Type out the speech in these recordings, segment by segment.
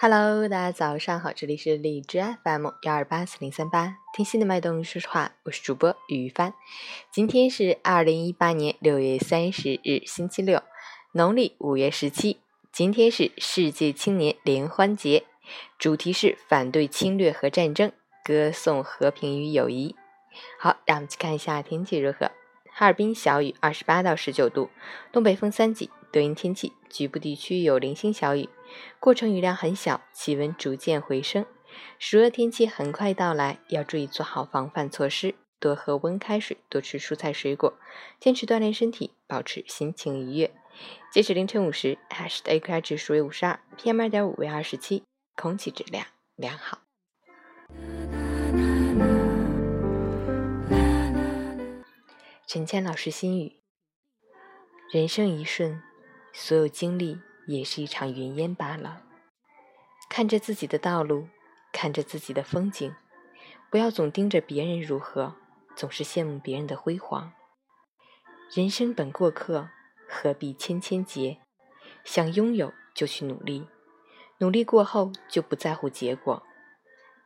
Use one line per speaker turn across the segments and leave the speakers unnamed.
Hello，大家早上好，这里是荔枝 FM 幺二八四零三八，听心的脉动，说实话，我是主播于帆。今天是二零一八年六月三十日，星期六，农历五月十七。今天是世界青年联欢节，主题是反对侵略和战争，歌颂和平与友谊。好，让我们去看一下天气如何。哈尔滨小雨，二十八到十九度，东北风三级，多云天气，局部地区有零星小雨，过程雨量很小，气温逐渐回升，暑热天气很快到来，要注意做好防范措施，多喝温开水，多吃蔬菜水果，坚持锻炼身体，保持心情愉悦。截止凌晨五时，海市的 AQI 指数为五十二，PM 二点五为二十七，空气质量良好。陈谦老师心语：人生一瞬，所有经历也是一场云烟罢了。看着自己的道路，看着自己的风景，不要总盯着别人如何，总是羡慕别人的辉煌。人生本过客，何必千千结？想拥有就去努力，努力过后就不在乎结果。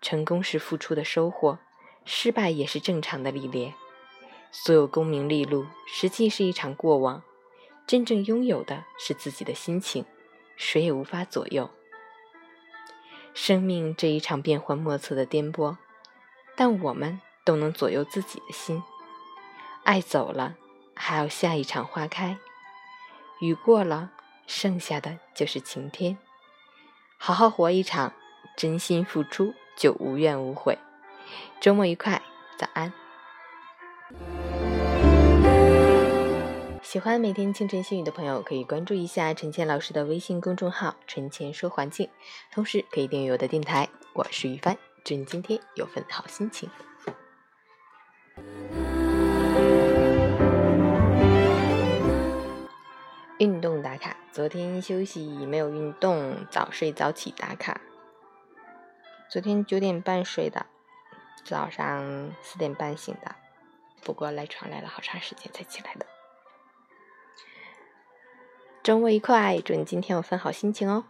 成功是付出的收获，失败也是正常的历练。所有功名利禄，实际是一场过往。真正拥有的是自己的心情，谁也无法左右。生命这一场变幻莫测的颠簸，但我们都能左右自己的心。爱走了，还有下一场花开；雨过了，剩下的就是晴天。好好活一场，真心付出就无怨无悔。周末愉快，早安。喜欢每天清晨心语的朋友，可以关注一下陈倩老师的微信公众号“陈倩说环境”，同时可以订阅我的电台。我是于帆，祝你今天有份好心情。运动打卡，昨天休息没有运动，早睡早起打卡。昨天九点半睡的，早上四点半醒的，不过赖床赖了好长时间才起来的。周末愉快，祝你今天有份好心情哦。